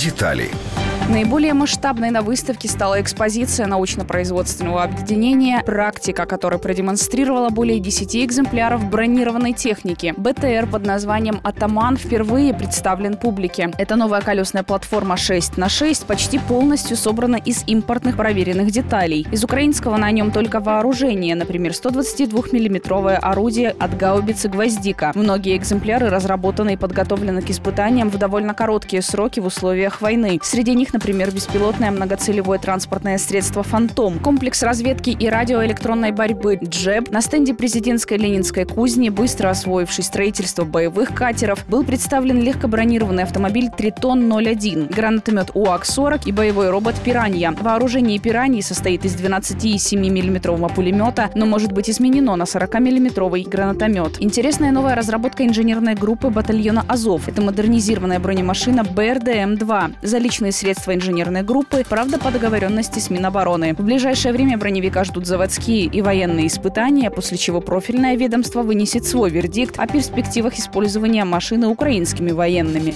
Детали. Наиболее масштабной на выставке стала экспозиция научно-производственного объединения «Практика», которая продемонстрировала более 10 экземпляров бронированной техники. БТР под названием «Атаман» впервые представлен публике. Эта новая колесная платформа 6 на 6 почти полностью собрана из импортных проверенных деталей. Из украинского на нем только вооружение, например, 122-миллиметровое орудие от гаубицы «Гвоздика». Многие экземпляры разработаны и подготовлены к испытаниям в довольно короткие сроки в условиях войны. Среди них, например, беспилотное многоцелевое транспортное средство «Фантом», комплекс разведки и радиоэлектронной борьбы «Джеб». На стенде президентской ленинской кузни, быстро освоивший строительство боевых катеров, был представлен легкобронированный автомобиль «Тритон-01», гранатомет УАК-40 и боевой робот «Пиранья». Вооружение «Пираньи» состоит из 12,7 миллиметрового пулемета, но может быть изменено на 40-миллиметровый гранатомет. Интересная новая разработка инженерной группы батальона «Азов». Это модернизированная бронемашина БРДМ-2. За личные средства руководства инженерной группы, правда, по договоренности с Минобороны. В ближайшее время броневика ждут заводские и военные испытания, после чего профильное ведомство вынесет свой вердикт о перспективах использования машины украинскими военными.